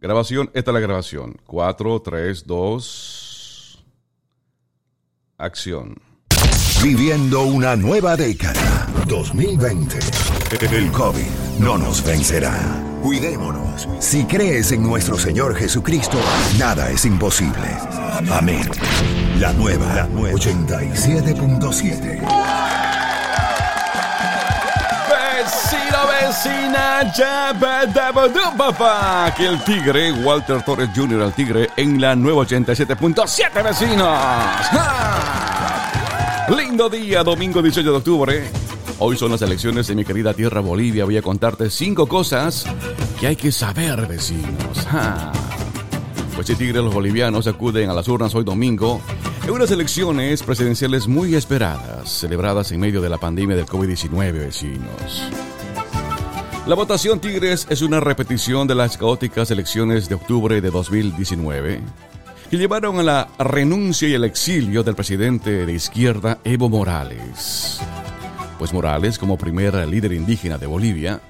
Grabación, esta es la grabación. 4, 3, 2. Acción. Viviendo una nueva década. 2020. El COVID no nos vencerá. Cuidémonos. Si crees en nuestro Señor Jesucristo, nada es imposible. Amén. La nueva, la nueva 87.7. Vecino, vecina, ba. Aquí el tigre, Walter Torres Jr., el tigre, en la nueva 87.7, vecinos. ¡Ja! Lindo día, domingo 18 de octubre. Hoy son las elecciones en mi querida tierra Bolivia. Voy a contarte cinco cosas que hay que saber, vecinos. ¡Ja! Pues sí, tigre, los bolivianos acuden a las urnas hoy domingo en unas elecciones presidenciales muy esperadas, celebradas en medio de la pandemia del COVID-19, vecinos. La votación Tigres es una repetición de las caóticas elecciones de octubre de 2019 que llevaron a la renuncia y el exilio del presidente de izquierda Evo Morales. Pues Morales, como primer líder indígena de Bolivia,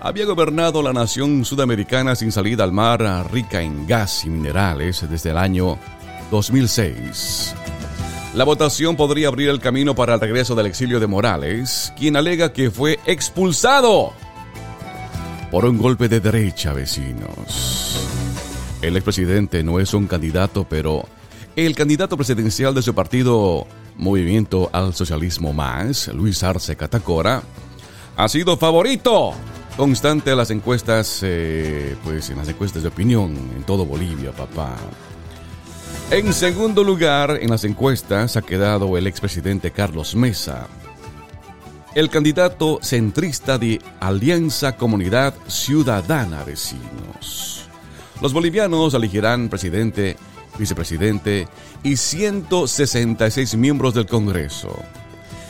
había gobernado la nación sudamericana sin salida al mar rica en gas y minerales desde el año 2006. La votación podría abrir el camino para el regreso del exilio de Morales, quien alega que fue expulsado por un golpe de derecha, vecinos. El expresidente no es un candidato, pero el candidato presidencial de su partido Movimiento al Socialismo Más, Luis Arce Catacora, ha sido favorito constante en las encuestas, eh, pues en las encuestas de opinión en todo Bolivia, papá. En segundo lugar, en las encuestas ha quedado el expresidente Carlos Mesa, el candidato centrista de Alianza Comunidad Ciudadana Vecinos. Los bolivianos elegirán presidente, vicepresidente y 166 miembros del Congreso.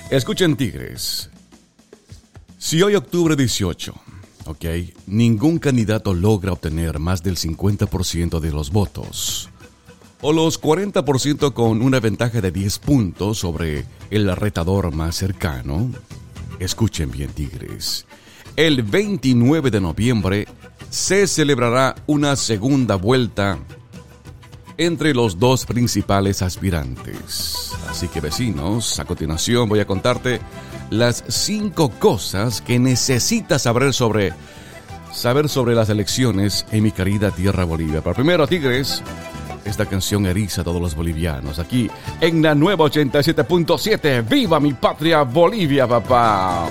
Escuchen, Tigres. Si hoy octubre 18, ok, ningún candidato logra obtener más del 50% de los votos, o los 40% con una ventaja de 10 puntos sobre el retador más cercano, escuchen bien, Tigres. El 29 de noviembre se celebrará una segunda vuelta entre los dos principales aspirantes. Así que vecinos, a continuación voy a contarte las cinco cosas que necesitas saber sobre saber sobre las elecciones en mi querida tierra Bolivia. Pero primero, Tigres, esta canción eriza a todos los bolivianos. Aquí en la nueva 87.7, ¡Viva mi patria Bolivia, papá!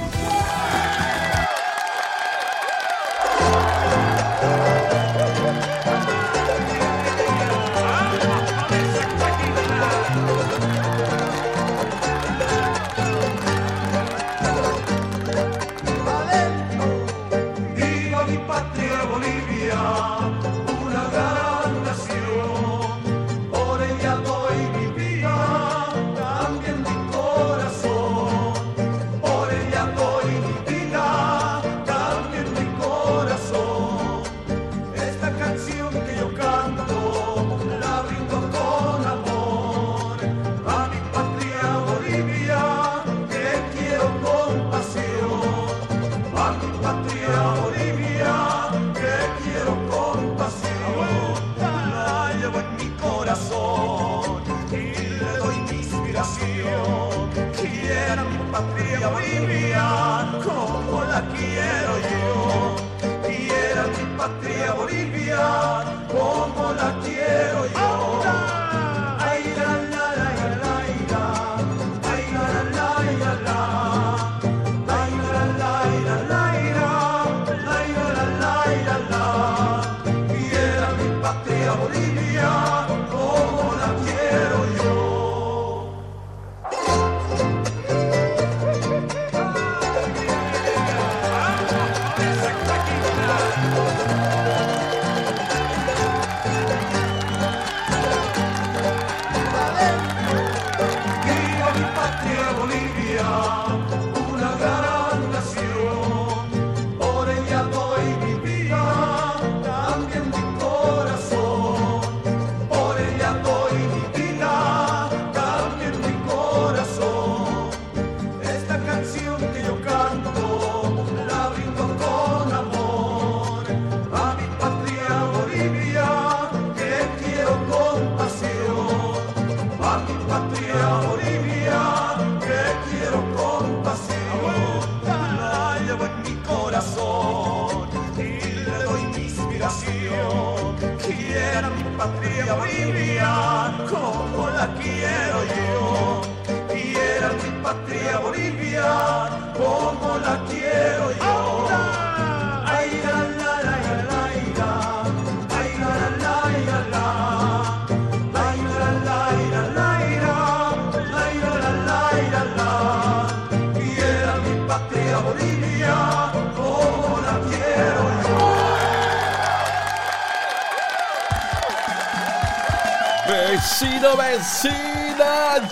Vecina,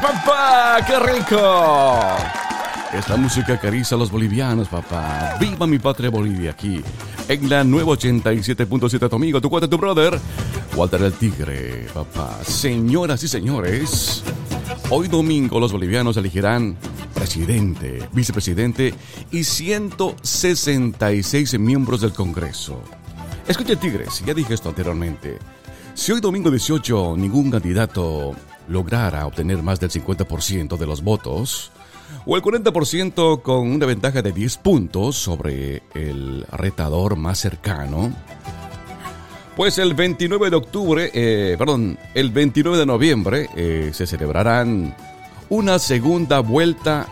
papá, qué rico. Esta música acaricia a los bolivianos, papá. Viva mi patria Bolivia aquí, en la nueva 87.7, tu amigo, tu cuate, tu brother, Walter el Tigre, papá. Señoras y señores, hoy domingo los bolivianos elegirán presidente, vicepresidente y 166 miembros del Congreso. Escuche, Tigres, ya dije esto anteriormente. Si hoy domingo 18 ningún candidato lograra obtener más del 50% de los votos, o el 40% con una ventaja de 10 puntos sobre el retador más cercano, pues el 29 de octubre, eh, perdón, el 29 de noviembre eh, se celebrarán una segunda vuelta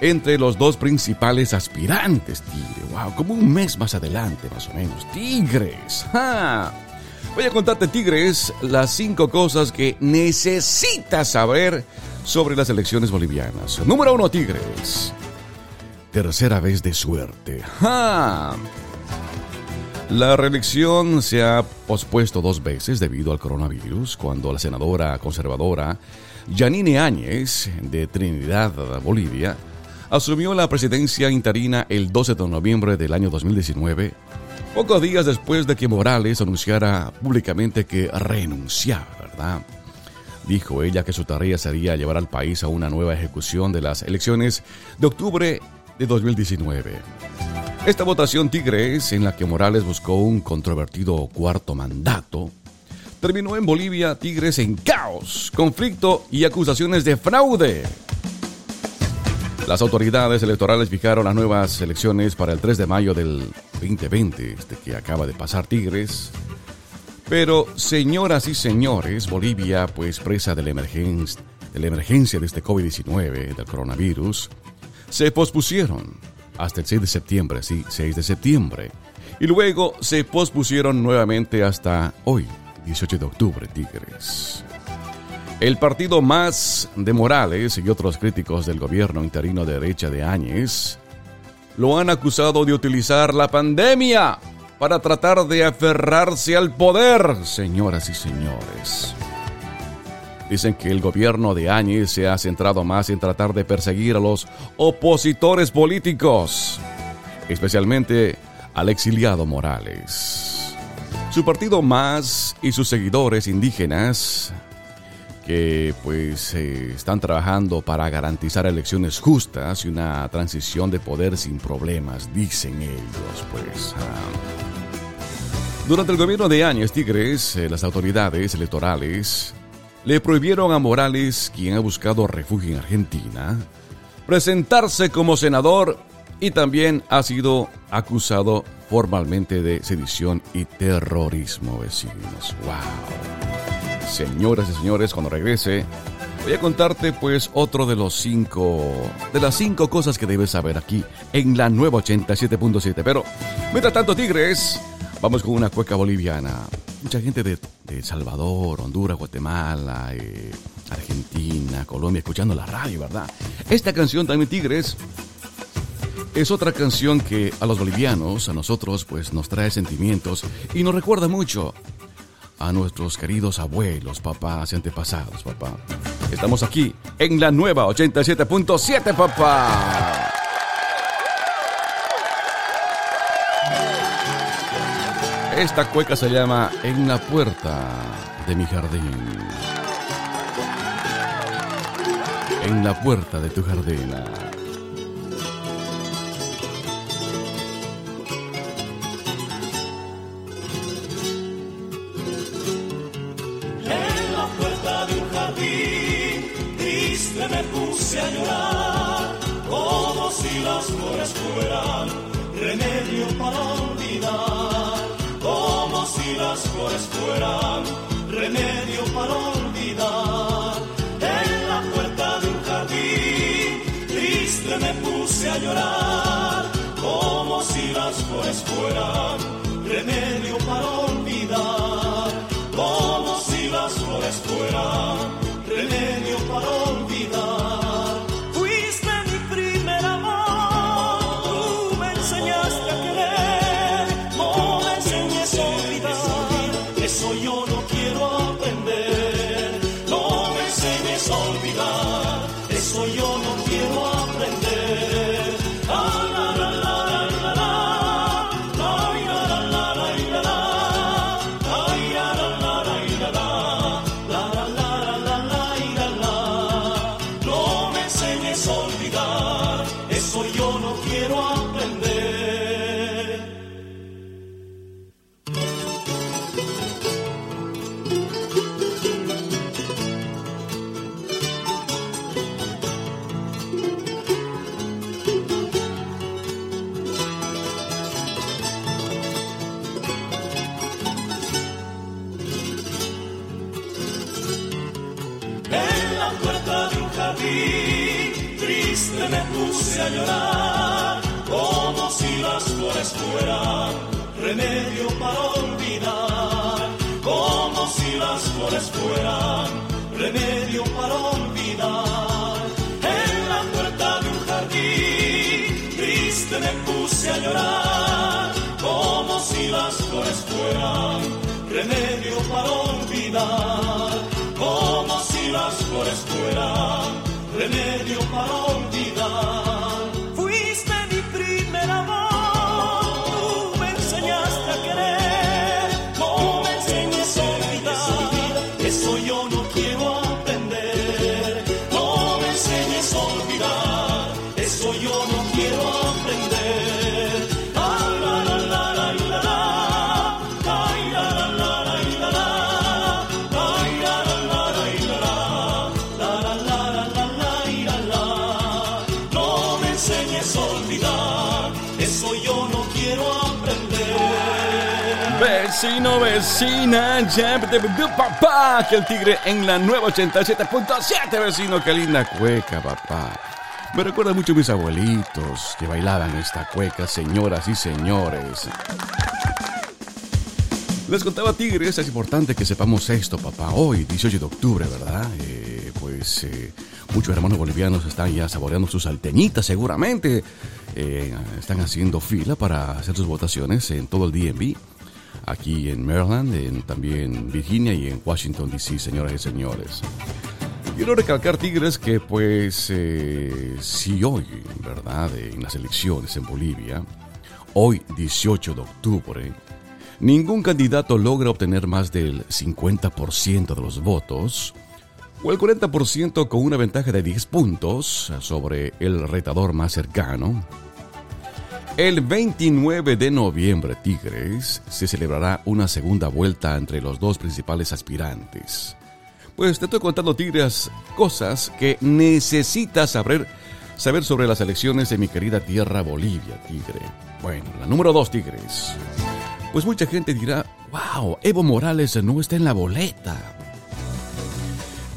entre los dos principales aspirantes, Tigre. Wow, como un mes más adelante, más o menos. Tigres. ¡Ja! Voy a contarte, Tigres, las cinco cosas que necesitas saber sobre las elecciones bolivianas. Número uno, Tigres. Tercera vez de suerte. La reelección se ha pospuesto dos veces debido al coronavirus, cuando la senadora conservadora Yanine Áñez, de Trinidad, Bolivia, asumió la presidencia interina el 12 de noviembre del año 2019, pocos días después de que Morales anunciara públicamente que renunciaba, ¿verdad? Dijo ella que su tarea sería llevar al país a una nueva ejecución de las elecciones de octubre de 2019. Esta votación Tigres, en la que Morales buscó un controvertido cuarto mandato, terminó en Bolivia Tigres en caos, conflicto y acusaciones de fraude. Las autoridades electorales fijaron las nuevas elecciones para el 3 de mayo del 2020, este que acaba de pasar Tigres. Pero, señoras y señores, Bolivia, pues presa de la, emergencia de este COVID-19, del coronavirus, se pospusieron hasta el 6 de septiembre, sí, 6 de septiembre. Y luego se pospusieron nuevamente hasta hoy, 18 de octubre, Tigres. El partido más de Morales y otros críticos del gobierno interino de derecha de Áñez lo han acusado de utilizar la pandemia para tratar de aferrarse al poder, señoras y señores. Dicen que el gobierno de Áñez se ha centrado más en tratar de perseguir a los opositores políticos, especialmente al exiliado Morales. Su partido más y sus seguidores indígenas que pues eh, están trabajando para garantizar elecciones justas y una transición de poder sin problemas, dicen ellos, pues. ah. Durante el gobierno de Áñez Tigres, eh, las autoridades electorales le prohibieron a Morales, quien ha buscado refugio en Argentina, presentarse como senador y también ha sido acusado formalmente de sedición y terrorismo, vecinos. ¡Wow! Señoras y señores, cuando regrese, voy a contarte pues otro de los cinco, de las cinco cosas que debes saber aquí en la nueva 87.7. Pero, mientras tanto, Tigres, vamos con una cueca boliviana. Mucha gente de, de Salvador, Honduras, Guatemala, eh, Argentina, Colombia, escuchando la radio, ¿verdad? Esta canción también, Tigres, es otra canción que a los bolivianos, a nosotros, pues nos trae sentimientos y nos recuerda mucho a nuestros queridos abuelos, papás y antepasados, papá. Estamos aquí en la nueva 87.7, papá. Esta cueca se llama En la puerta de mi jardín. En la puerta de tu jardín. Como si las flores fueran remedio para olvidar, como si las flores fueran remedio para olvidar. En la puerta de un jardín, triste me puse a llorar, como si las flores fueran remedio para olvidar como si las flores fueran remedio para olvidar. Vecino, vecina, ya, papá, que el tigre en la nueva 87.7, vecino, qué linda cueca, papá. Me recuerda mucho a mis abuelitos que bailaban esta cueca, señoras y señores. Les contaba Tigres, es importante que sepamos esto, papá. Hoy, 18 de octubre, ¿verdad? Eh, pues eh, muchos hermanos bolivianos están ya saboreando sus salteñitas, seguramente. Eh, están haciendo fila para hacer sus votaciones en todo el DMV. Aquí en Maryland, en, también Virginia y en Washington, D.C., señoras y señores. Quiero recalcar, Tigres, que pues eh, si hoy, ¿verdad? En las elecciones en Bolivia, hoy 18 de octubre, ningún candidato logra obtener más del 50% de los votos, o el 40% con una ventaja de 10 puntos sobre el retador más cercano, el 29 de noviembre, Tigres, se celebrará una segunda vuelta entre los dos principales aspirantes. Pues te estoy contando, Tigres, cosas que necesitas saber, saber sobre las elecciones de mi querida tierra Bolivia, Tigre. Bueno, la número dos, Tigres. Pues mucha gente dirá, wow, Evo Morales no está en la boleta.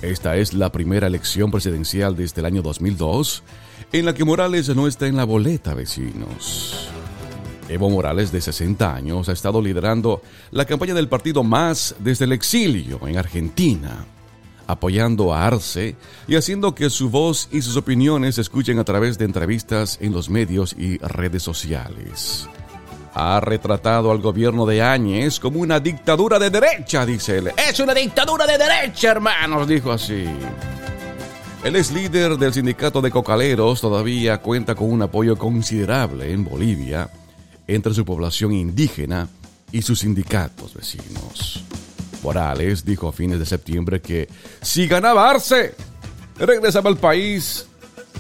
Esta es la primera elección presidencial desde el año 2002 en la que Morales no está en la boleta, vecinos. Evo Morales, de 60 años, ha estado liderando la campaña del partido Más desde el exilio en Argentina, apoyando a Arce y haciendo que su voz y sus opiniones se escuchen a través de entrevistas en los medios y redes sociales. Ha retratado al gobierno de Áñez como una dictadura de derecha, dice él. Es una dictadura de derecha, hermanos, dijo así. Él es líder del sindicato de cocaleros, todavía cuenta con un apoyo considerable en Bolivia entre su población indígena y sus sindicatos vecinos. Morales dijo a fines de septiembre que si ganaba Arce, regresaba al país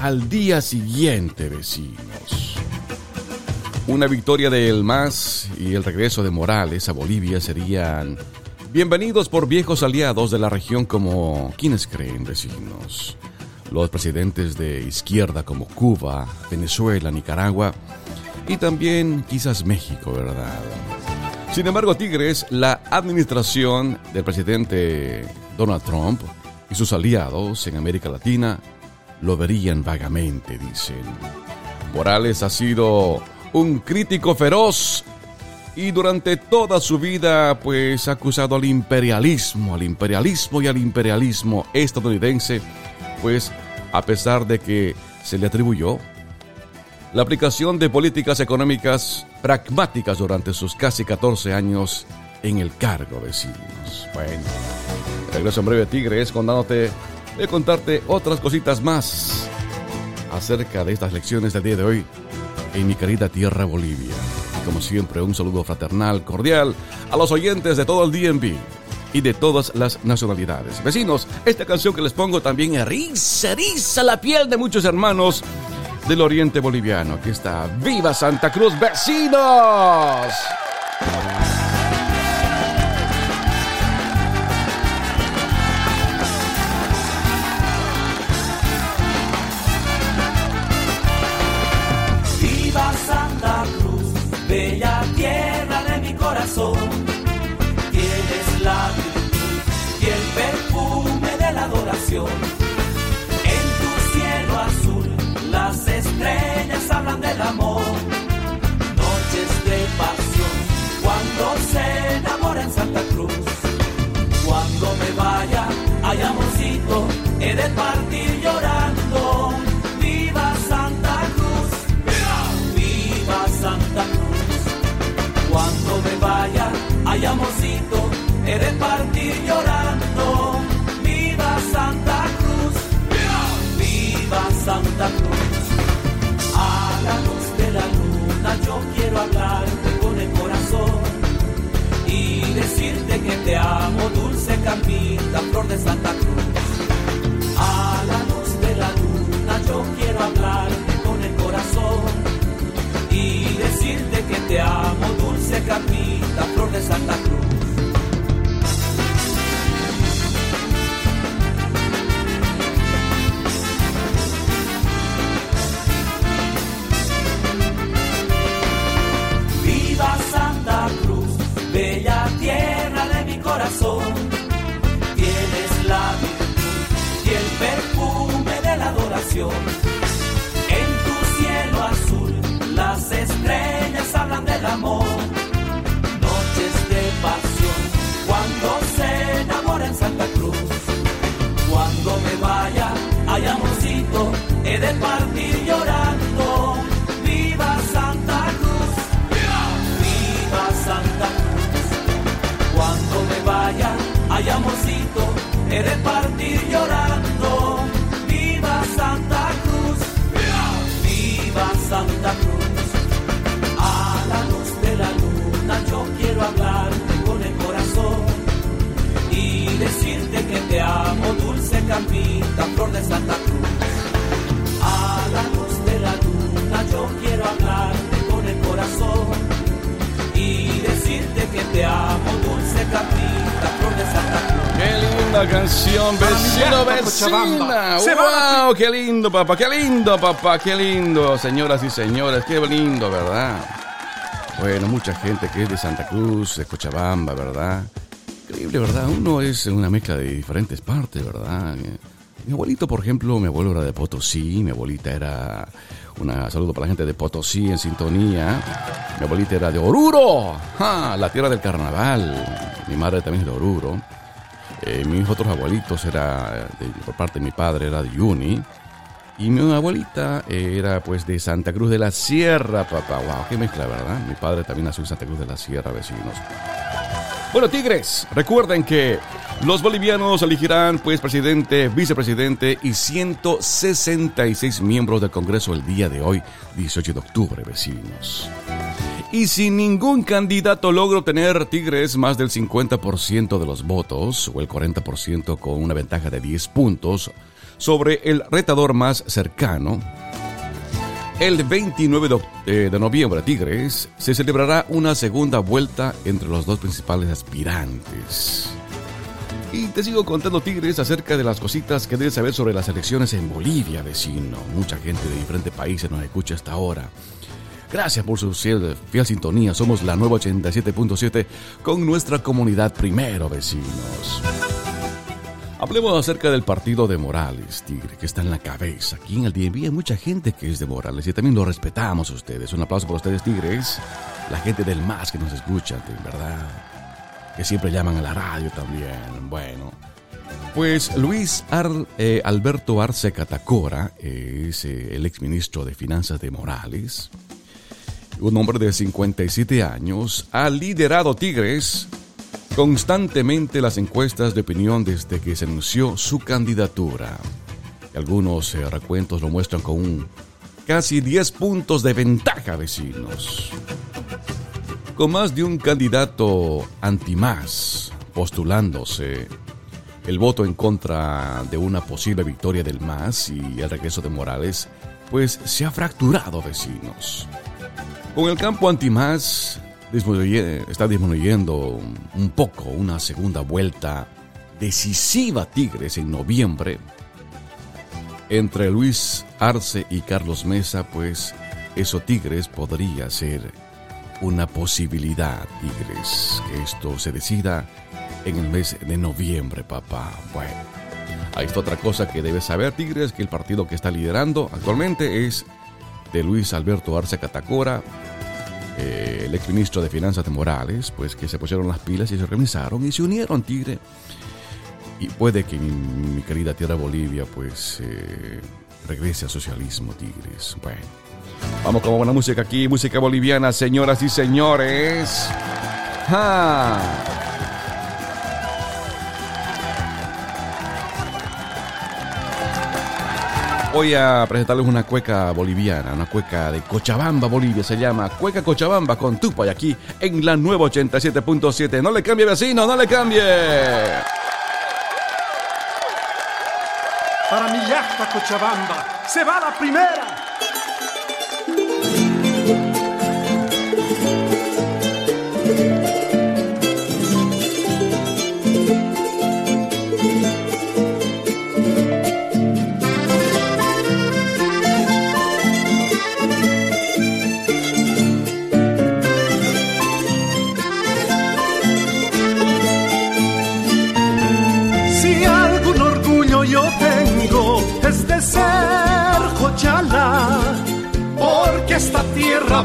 al día siguiente, vecinos. Una victoria de El MAS y el regreso de Morales a Bolivia serían bienvenidos por viejos aliados de la región como quienes creen vecinos. Los presidentes de izquierda como Cuba, Venezuela, Nicaragua y también quizás México, ¿verdad? Sin embargo, Tigres, la administración del presidente Donald Trump y sus aliados en América Latina lo verían vagamente, dicen. Morales ha sido un crítico feroz y durante toda su vida pues ha acusado al imperialismo, al imperialismo y al imperialismo estadounidense, pues a pesar de que se le atribuyó la aplicación de políticas económicas pragmáticas durante sus casi 14 años en el cargo, vecinos. Bueno, regreso en breve Tigres contándote de contarte otras cositas más acerca de estas lecciones del día de hoy en mi querida tierra Bolivia. Y como siempre, un saludo fraternal, cordial a los oyentes de todo el DNB y de todas las nacionalidades. Vecinos, esta canción que les pongo también eriza, eriza la piel de muchos hermanos del oriente boliviano. Aquí está, ¡Viva Santa Cruz, vecinos! Viva Santa Cruz, bella tierra de mi corazón. Adoración. En tu cielo azul, las estrellas hablan del amor. Noches de pasión, cuando se enamora en Santa Cruz. Cuando me vaya, ay amorcito, he de partir Camita, flor de Santa Cruz. Linda canción, vecino, vecina! ¡Wow! ¡Qué lindo, papá! ¡Qué lindo, papá! ¡Qué lindo! Señoras y señores, qué lindo, ¿verdad? Bueno, mucha gente que es de Santa Cruz, de Cochabamba, ¿verdad? Increíble, ¿verdad? Uno es una mezcla de diferentes partes, ¿verdad? Mi abuelito, por ejemplo, mi abuelo era de Potosí, mi abuelita era una saludo para la gente de Potosí en sintonía. Mi abuelita era de Oruro, ¡Ja! la tierra del carnaval. Mi madre también es de Oruro. Eh, mis otros abuelitos era de- por parte de mi padre era de Yuni. Y mi abuelita eh, era pues de Santa Cruz de la Sierra, papá. Wow, qué mezcla, ¿verdad? Mi padre también nació en Santa Cruz de la Sierra, vecinos. Bueno, Tigres, recuerden que los bolivianos elegirán pues presidente, vicepresidente y 166 miembros del Congreso el día de hoy, 18 de octubre, vecinos. Y si ningún candidato logra obtener Tigres más del 50% de los votos, o el 40% con una ventaja de 10 puntos, sobre el retador más cercano, el 29 de, oc- eh, de noviembre, Tigres, se celebrará una segunda vuelta entre los dos principales aspirantes. Y te sigo contando, Tigres, acerca de las cositas que debes saber sobre las elecciones en Bolivia, vecino. Mucha gente de diferentes países nos escucha hasta ahora. Gracias por su fiel, sintonía. Somos la nueva 87.7 con nuestra comunidad primero, vecinos. Hablemos acerca del partido de Morales, Tigre, que está en la cabeza. Aquí en el DMV hay mucha gente que es de Morales y también lo respetamos a ustedes. Un aplauso para ustedes, Tigres. La gente del MAS que nos escucha, verdad. Que siempre llaman a la radio también. Bueno. Pues Luis eh, Alberto Arce Catacora es eh, el exministro de Finanzas de Morales. Un hombre de 57 años ha liderado Tigres constantemente las encuestas de opinión desde que se anunció su candidatura. Algunos eh, recuentos lo muestran con un casi 10 puntos de ventaja, vecinos. Con más de un candidato anti-más postulándose, el voto en contra de una posible victoria del MAS y el regreso de Morales, pues se ha fracturado, vecinos. Con el campo anti-más está disminuyendo un poco una segunda vuelta decisiva Tigres en noviembre. Entre Luis Arce y Carlos Mesa, pues eso Tigres podría ser una posibilidad, Tigres, que esto se decida en el mes de noviembre, papá. Bueno, ahí está otra cosa que debes saber, Tigres, que el partido que está liderando actualmente es de Luis Alberto Arce Catacora, eh, el exministro de Finanzas de Morales, pues que se pusieron las pilas y se organizaron y se unieron, Tigre. Y puede que mi, querida tierra Bolivia, pues eh, regrese al socialismo, Tigres. Bueno, vamos con buena música aquí, música boliviana, señoras y señores. ¡Ja! Voy a presentarles una cueca boliviana, una cueca de Cochabamba, Bolivia. Se llama Cueca Cochabamba con Tupa y aquí en la nueva 87.7. No le cambie, vecino, no le cambie. Para mi Cochabamba, se va la primera.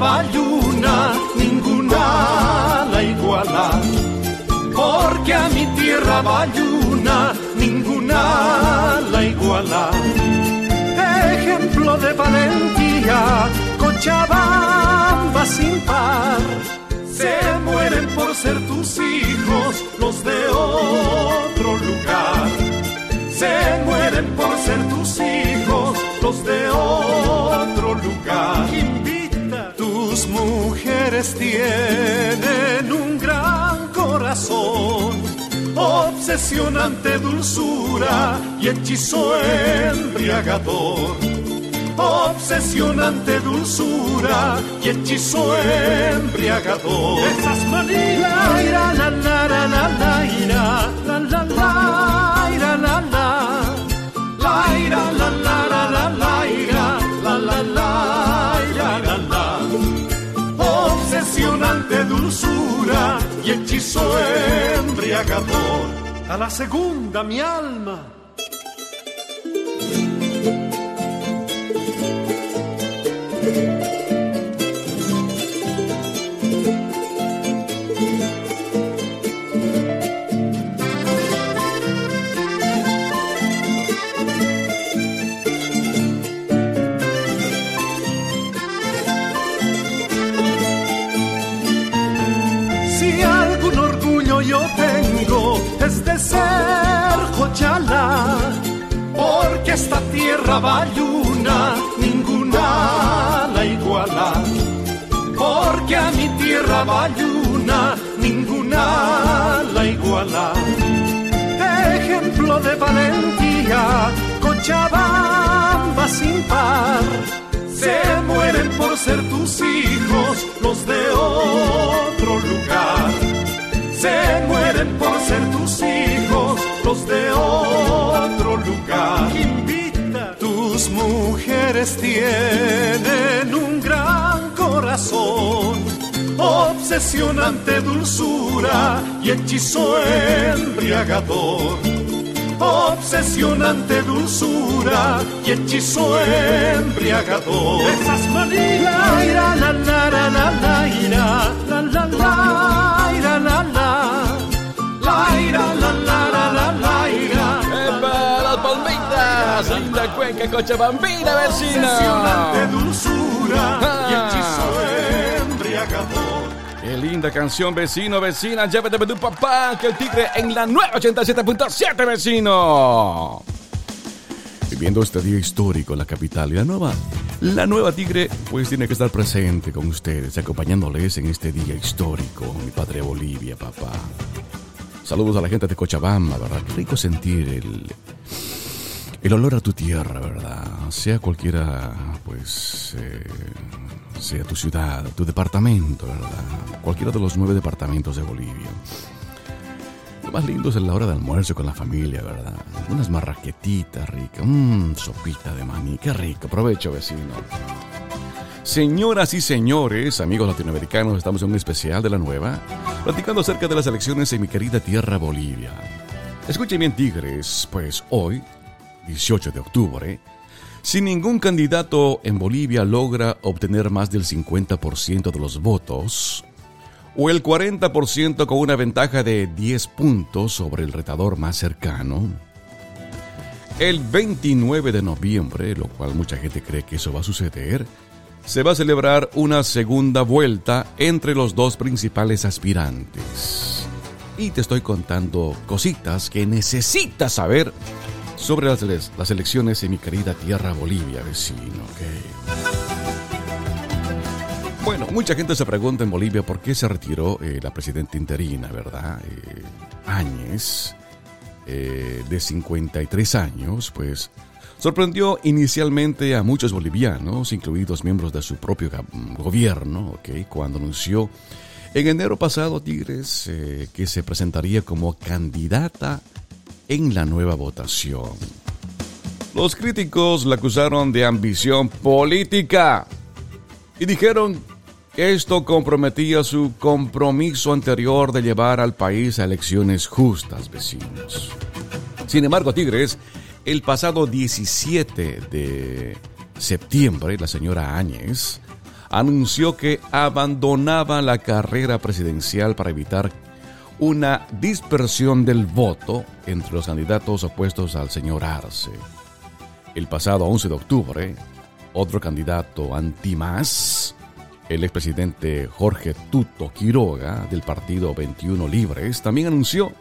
Bayuna ninguna la iguala. Porque a mi tierra bayuna ninguna la iguala. Ejemplo de valentía, Cochabamba sin par. Se mueren por ser tus hijos los de otro lugar. Se mueren por ser tus hijos los de otro mujeres tienen un gran corazón, obsesionante dulzura y hechizo embriagador. Obsesionante dulzura y hechizo embriagador. Esas manías. La la la la la la la la la la la la la la dulzura y hechizo embriagador. A la segunda mi alma porque esta tierra bayuna ninguna la iguala. Porque a mi tierra bayuna ninguna la iguala. Ejemplo de valentía, Cochabamba sin par. Se mueren por ser tus hijos los de otro lugar. Se mueren por ser tus hijos los de otro lugar. Invita. Tus mujeres tienen un gran corazón obsesionante dulzura y hechizo embriagador. Obsesionante dulzura y hechizo embriagador. Esas la la la la la la la la linda cuenca cochabambina, vecino. dulzura y ah. hechizo embriagador. Qué linda canción, vecino, vecina. Llévate de tu papá, que el tigre en la nueva 87.7, vecino. Viviendo este día histórico en la capital y la nueva, la nueva Tigre, pues tiene que estar presente con ustedes, acompañándoles en este día histórico, mi padre Bolivia, papá. Saludos a la gente de Cochabamba, ¿verdad? Qué rico sentir el, el olor a tu tierra, ¿verdad? Sea cualquiera, pues, eh, sea tu ciudad, tu departamento, ¿verdad? Cualquiera de los nueve departamentos de Bolivia. Lo más lindo es la hora de almuerzo con la familia, ¿verdad? Unas marraquetitas ricas, mmm, sopita de maní, qué rico. Provecho, vecino. Señoras y señores, amigos latinoamericanos, estamos en un especial de la nueva, platicando acerca de las elecciones en mi querida tierra Bolivia. Escuchen bien, tigres, pues hoy 18 de octubre, si ningún candidato en Bolivia logra obtener más del 50% de los votos, o el 40% con una ventaja de 10 puntos sobre el retador más cercano, el 29 de noviembre, lo cual mucha gente cree que eso va a suceder, se va a celebrar una segunda vuelta entre los dos principales aspirantes. Y te estoy contando cositas que necesitas saber sobre las, elecciones en mi querida tierra Bolivia, vecino. Bueno, mucha gente se pregunta en Bolivia por qué se retiró eh, la presidenta interina, ¿verdad? Eh, Áñez, eh, de 53 años, pues sorprendió inicialmente a muchos bolivianos, incluidos miembros de su propio gobierno. Cuando anunció en enero pasado, Tigres, que se presentaría como candidata en la nueva votación. Los críticos la acusaron de ambición política y dijeron que esto comprometía su compromiso anterior de llevar al país a elecciones justas, vecinos. Sin embargo, Tigres, el pasado 17 de septiembre, la señora Áñez anunció que abandonaba la carrera presidencial para evitar una dispersión del voto entre los candidatos opuestos al señor Arce. El pasado 11 de octubre, otro candidato anti-más, el expresidente Jorge Tuto Quiroga del partido 21 Libres, también anunció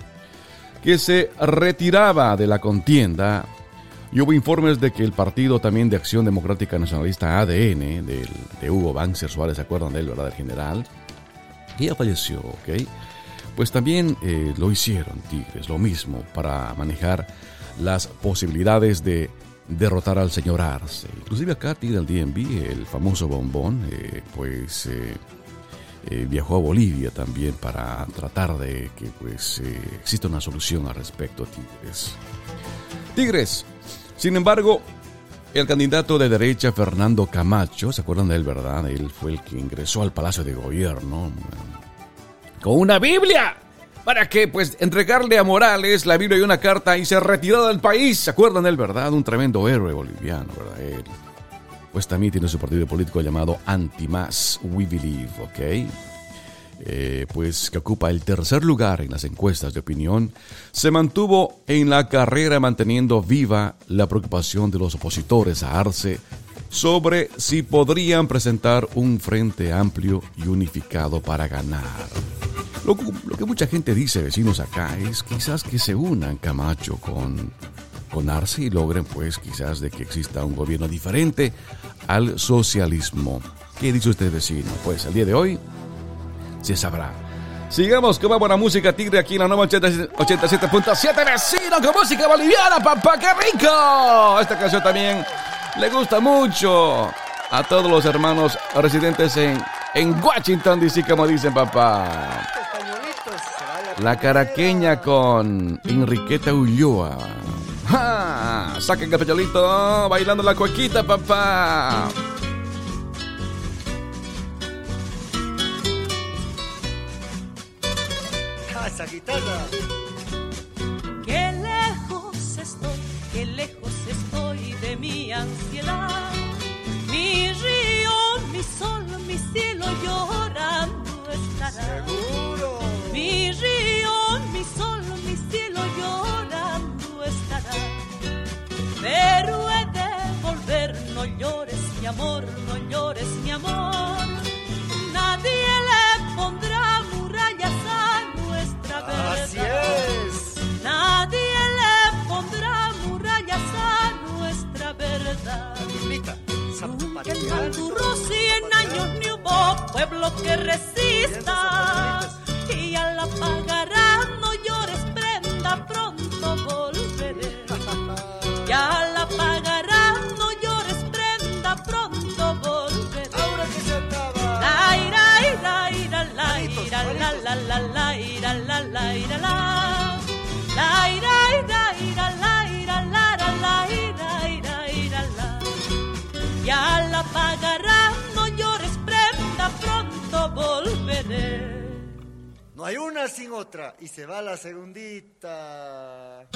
que se retiraba de la contienda y hubo informes de que el partido también de Acción Democrática Nacionalista ADN, de Hugo Banzer Suárez, ¿se acuerdan de él, verdad? El general, que ya falleció, ¿ok? pues también eh, lo hicieron Tigres, lo mismo, para manejar las posibilidades de derrotar al señor Arce. Inclusive acá Tigre del DNB, el famoso bombón, eh, pues eh, viajó a Bolivia también para tratar de que pues exista una solución al respecto a Tigres. Tigres, sin embargo, el candidato de derecha Fernando Camacho, ¿se acuerdan de él, verdad? Él fue el que ingresó al Palacio de Gobierno con una Biblia para que pues entregarle a Morales la Biblia y una carta y se retiró del país. ¿Se acuerdan de él, verdad? Un tremendo héroe boliviano, ¿verdad? Él. Pues también tiene su partido político llamado Anti-Más We Believe, ¿ok? Eh, pues que ocupa el tercer lugar en las encuestas de opinión, se mantuvo en la carrera manteniendo viva la preocupación de los opositores a Arce sobre si podrían presentar un frente amplio y unificado para ganar. Lo, que mucha gente dice, vecinos acá, es quizás que se unan Camacho con, con Arce y logren pues quizás de que exista un gobierno diferente al socialismo. ¿Qué dice usted vecino? Pues el día de hoy se sabrá. Sigamos con más buena música tigre aquí en la nueva 87.7 vecino con música boliviana, papá, qué rico. Esta canción también le gusta mucho a todos los hermanos residentes en, en Washington DC, como dicen papá. La caraqueña con Enriqueta Ulloa. ¡Ja! Saquen capellolito, bailando la cuequita, papá. Casa guitarra. Qué lejos estoy, qué lejos estoy de mi ansiedad mi amor, no llores mi amor. Nadie le pondrá murallas a nuestra verdad. Así es. Nadie le pondrá murallas a nuestra verdad. Nunca en cien años ni hubo pueblo que resista. Ira, la la ira, la la ira, la. La ira, ira, ira, la ira, la la la ira, ira, ira, la. Ya la pagarán, no llores, prenda, pronto volveré. No hay una sin otra. Y se va la segundita.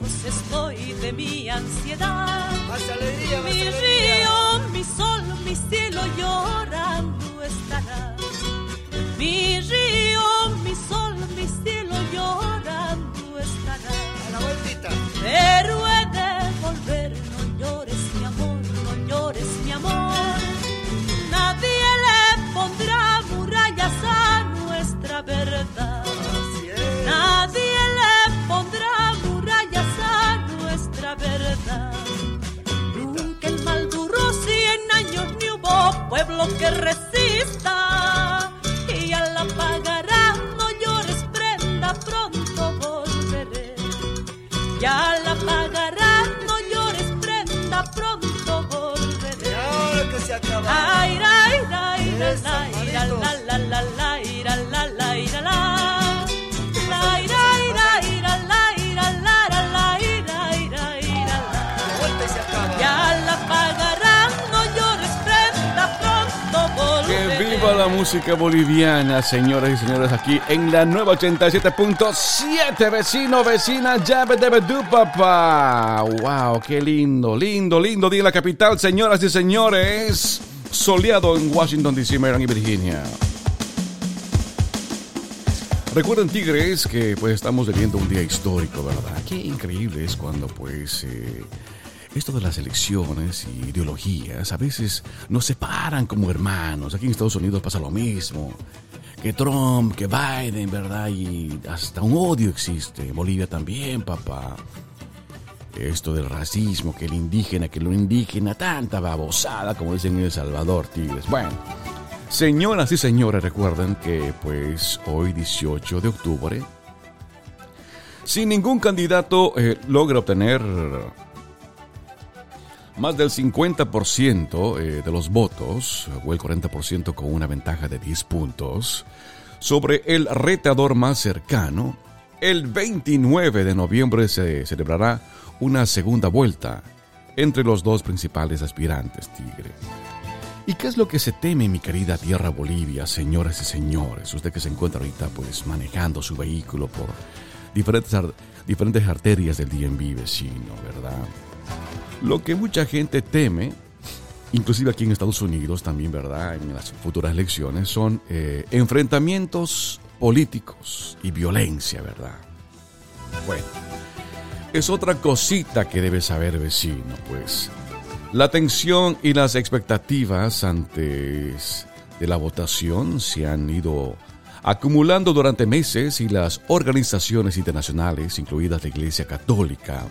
Lejos estoy de mi ansiedad. Más alegría, más Mi alegría. río, mi sol, mi cielo llorando estará. Mi río, mi sol, mi cielo llorando estará. A la vueltita. Pero he de volver, que resista. Y ya la no llores, prenda, pronto volveré. Ya la pagarán, no llores, prenda, pronto volveré. ahora que se acaba. Ay, ay, ay, música boliviana, señoras y señores, aquí en la nueva 87.7, vecino, vecina, llave de Bedú, papá. Wow, qué lindo, lindo, lindo día en la capital, señoras y señores. Soleado en Washington, D.C., Maryland y Virginia. Recuerden, Tigres, que pues estamos viviendo un día histórico, ¿verdad? Qué increíble es cuando pues eh, esto de las elecciones y ideologías a veces nos separan como hermanos. Aquí en Estados Unidos pasa lo mismo. Que Trump, que Biden, ¿verdad? Y hasta un odio existe. En Bolivia también, papá. Esto del racismo, que el indígena, que lo indígena, tanta babosada, como dicen en El Salvador, Tigres. Bueno, señoras y señores, recuerden que pues hoy 18 de octubre, si ningún candidato eh, logra obtener más del 50% eh, de los votos, o el 40% con una ventaja de 10 puntos, sobre el retador más cercano, el 29 de noviembre se celebrará una segunda vuelta entre los dos principales aspirantes, Tigre. ¿Y qué es lo que se teme, mi querida tierra Bolivia, señoras y señores? Usted que se encuentra ahorita pues manejando su vehículo por diferentes, diferentes arterias del DMV vecino, ¿verdad? Lo que mucha gente teme, inclusive aquí en Estados Unidos también, ¿verdad? En las futuras elecciones, son eh, enfrentamientos políticos y violencia, ¿verdad? Bueno, es otra cosita que debe saber vecino, pues. La tensión y las expectativas antes de la votación se han ido acumulando durante meses y las organizaciones internacionales, incluidas la Iglesia Católica,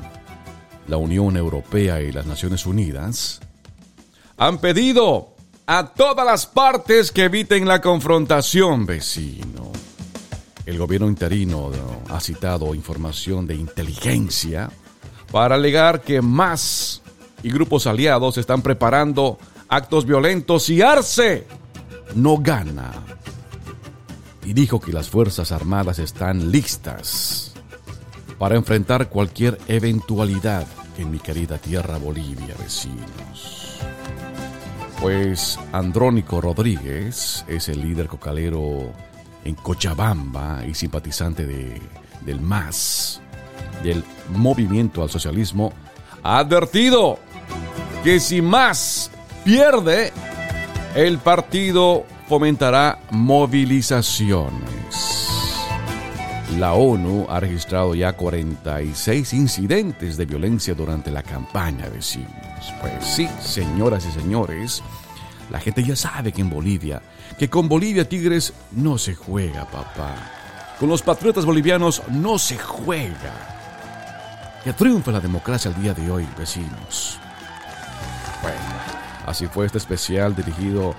la Unión Europea y las Naciones Unidas, han pedido a todas las partes que eviten la confrontación, vecino. El gobierno interino ha citado información de inteligencia para alegar que más y grupos aliados están preparando actos violentos y Arce no gana. y dijo que las Fuerzas Armadas están listas para enfrentar cualquier eventualidad en mi querida tierra Bolivia, vecinos. Pues Andrónico Rodríguez es el líder cocalero en Cochabamba y simpatizante de, del MAS, del Movimiento al Socialismo, ha advertido que si MAS pierde, el partido fomentará movilizaciones. La ONU ha registrado ya 46 incidentes de violencia durante la campaña, vecinos. Pues sí, señoras y señores, la gente ya sabe que en Bolivia, que con Bolivia Tigres no se juega, papá. Con los patriotas bolivianos no se juega. Que triunfa la democracia el día de hoy, vecinos. Bueno, así fue este especial dirigido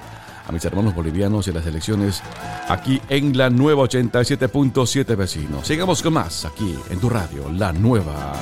a mis hermanos bolivianos y las elecciones aquí en la nueva 87.7 vecinos. Sigamos con más aquí en tu radio, la nueva.